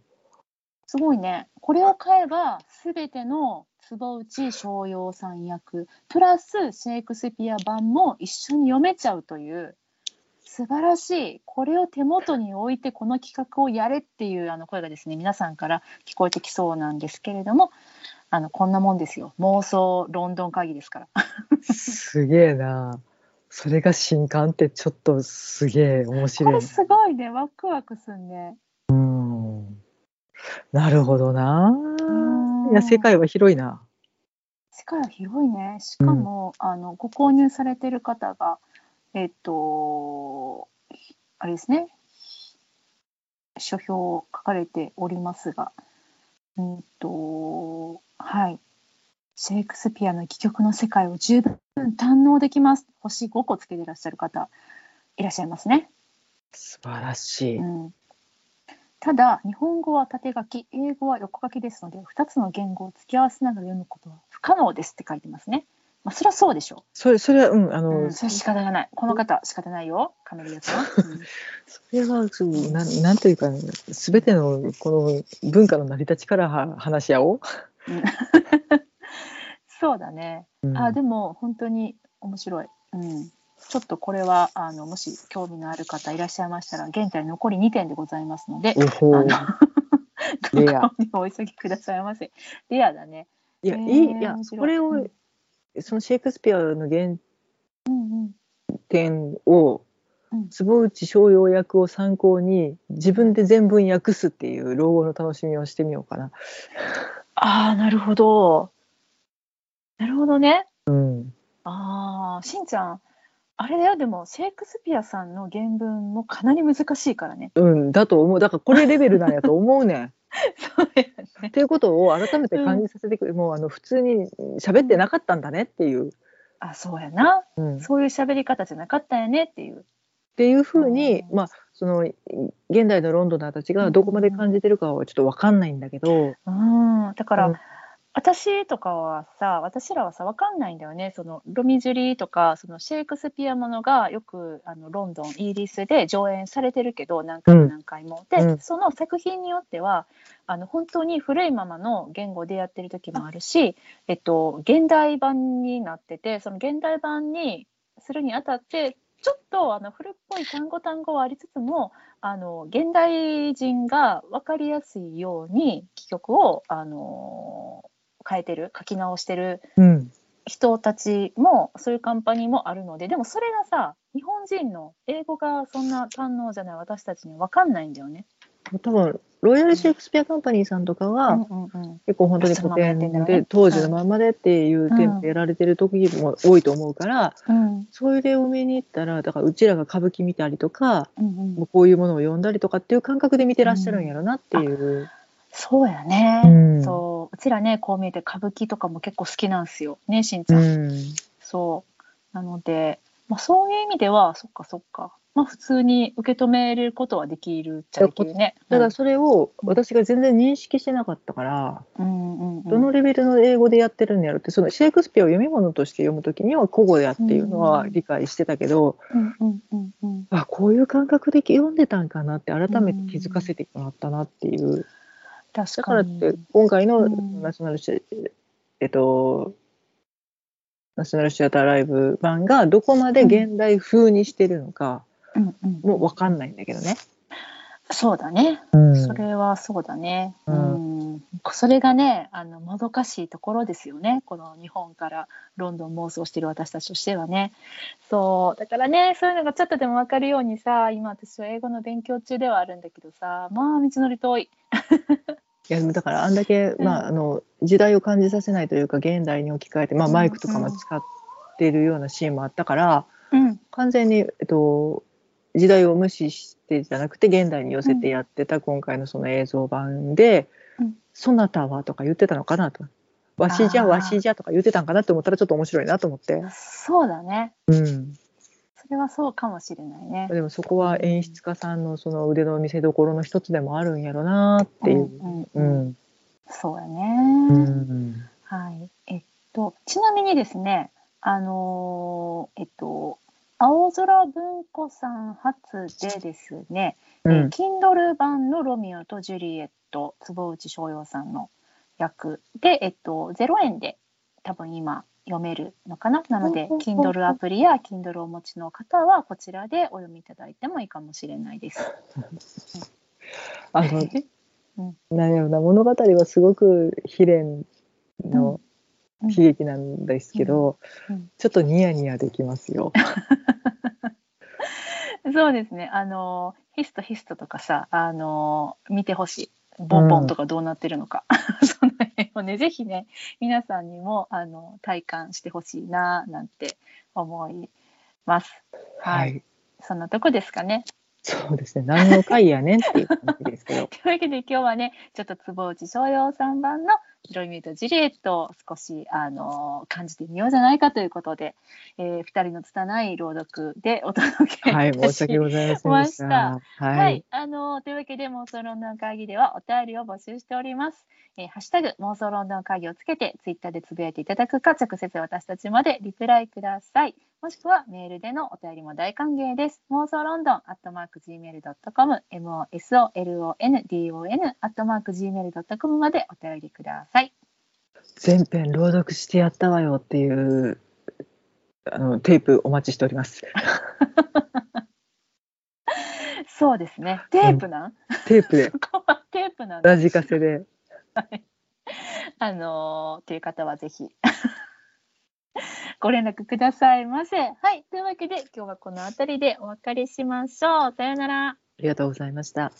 すごいね。これを買えば全ての坪内翔陽さん役プラスシェイクスピア版も一緒に読めちゃうという素晴らしい。これを手元に置いてこの企画をやれっていうあの声がですね皆さんから聞こえてきそうなんですけれどもあのこんなもんですよ妄想ロンドン会議ですからすげえな。それが新刊ってちょっとすげえ面こ白いれ。すごいねワクワクすんねうん。なるほどな。うんいや、世界は広いな。世界は広いねしかも、あのご購入されてる方がえっとあれですね書評書かれておりますがうんとはいシェイクスピアの戯曲の世界を十分堪能できます星5個つけてらっしゃる方いらっしゃいますね、素晴らしい。うん、ただ日本語は縦書き英語は横書きですので2つの言語を付き合わせながら読むことは不可能ですって書いてますね。まあ、それはそうでしょそれそれはうんあう。の、うん、それ仕方がない。この方仕方ないよ。カメリアさん。それはそうなんなんというかすべてのこの文化の成り立ちからは話し合おう。うん そうだね。うんあでも本当に面白い。うん。ちょっとこれはあのもし興味のある方いらっしゃいましたら現在残り2点でございますので、あのご レア購入お急ぎくださいませ。レアだね。いや、へーいいいやこれを、うんそのシェイクスピアの原。点をうん坪内逍遥役を参考に自分で全文訳すっていう老後の楽しみをしてみようかな。ああなるほど。なるほどね。うん、ああしんちゃんあれだよでもシェイクスピアさんの原文もかなり難しいからね。うん、だと思うだからこれレベルなんやと思うねん。そうやねっ。ていうことを改めて感じさせてくれ、もうあの普通に喋ってなかったんだねっていう、あそうやな。うん、っそういう喋り方じゃなかったよねっていう。ていうふうに、うんまあその現代のロンドナーたちがどこまで感じてるかはちょっと分かんないんだけど、うん、だから、うん。私とかはさ私らはさ分かんないんだよね。そのロミジュリーとかそのシェイクスピアものがよくあのロンドンイギリスで上演されてるけど何回も何回も。で、うん。その作品によってはあの本当に古いままの言語でやってる時もあるし、えっと、現代版になっててその現代版にするにあたってちょっとあの古っぽい単語単語はありつつもあの現代人が分かりやすいように戯曲をあの変えてる書き直してるうん、人たちもそういうカンパニーもあるのででもそれがさ日本人の英語がそんな堪能じゃない私たちには分かんないんだよね。多分ロイヤル・シェイクスピア・カンパニーさんとかは、結構本当に古典で、当時のままでっていう点でやられてる時も多いと思うから、うん。それでお見に行ったらだからうちらが歌舞伎見たりとかうこういうものを読んだりとかっていう感覚で見てらっしゃるんやろなっていう。そうやね、うん。そう。うちらねこう見えて歌舞伎とかも結構好きなんですよ。ねしんちゃん。うん。そう。なので、まあ、そういう意味ではそっかそっかまあ普通に受け止めることはできるっちゃできるね。だからそれを私が全然認識してなかったから、うんうんうん。うんどのレベルの英語でやってるんやろってそのシェイクスピアを読み物として読む時には古語やっていうのは理解してたけど、うんうんうんうんあこういう感覚で読んでたんかなって改めて気づかせてもらったなっていう。確だからって今回のうん。ナショナルシェ、えっとナショナルシアターライブ版がどこまで現代風にしてるのかうんうんも分かんないんだけどね。そうだね、うん。それはそうだね、ううん。んそれがねあのもどかしいところですよね。この日本からロンドン妄想してる私たちとしてはね。そう。だからねそういうのがちょっとでも分かるようにさ今私は英語の勉強中ではあるんだけどさまあ道のり遠い。いやだからあんだけ、うん。まあ、あの時代を感じさせないというか現代に置き換えて、まあ、うん。マイクとかも使ってるようなシーンもあったから、うん。完全に、えっと、時代を無視してじゃなくて現代に寄せてやってた今回のその映像版でうん「そなたは」とか言ってたのかなと「わしじゃわしじゃ」とか言ってたんかなって思ったらちょっと面白いなと思って、そうだね。うん、それはそうかもしれないね。でもそこは演出家さんのその腕の見せ所の一つでもあるんやろなっていう。うんううん。ん。そうやね、うん。はい。えっと、ちなみにですね、あのーえっと、青空文庫さん初でですね、うんえー Kindle 版のロミオとジュリエット、坪内逍遥さんの役で、えっと、0円で多分今読めるのかな？なので Kindle アプリや Kindle をお持ちの方は、こちらでお読みいただいてもいいかもしれないです。あの、うんなんやろな物語はすごく悲恋のうん悲劇なんですけど、うんうんちょっとニヤニヤできますよ。そうですね。あのヒストヒストとかさ、あの見てほしい。ボンボンとかどうなってるのか、その辺をねぜひね皆さんにもあの体感してほしいななんて思います。はい、そんなとこですかね。そうですね。何の回やねんっていう感じですけど。というわけで今日はねちょっと坪内逍遥さん版のロイミュート・ジリエットを少しあの感じてみようじゃないかということで、えー、2人の拙い朗読でお届けはい、申し訳ございませんでした。まはい、はい、あのというわけで妄想ロンドン会議ではお便りを募集しております。えーハッシュタグ妄想ロンドン会議をつけてツイッターでつぶやいていただくか直接私たちまでリプライください。もしくはメールでのお便りも大歓迎です。妄想ロンドンアットマーク gmail.com mosolondon アットマーク gmail.com までお便りください。全編朗読してやったわよっていうあのテープお待ちしております。そうですね。テープなん、テープでここはテープなんだラジカセで。あのー、という方はぜひ ご連絡くださいませ。はい。というわけで今日はこの辺りでお別れしましょう。さようなら。ありがとうございました。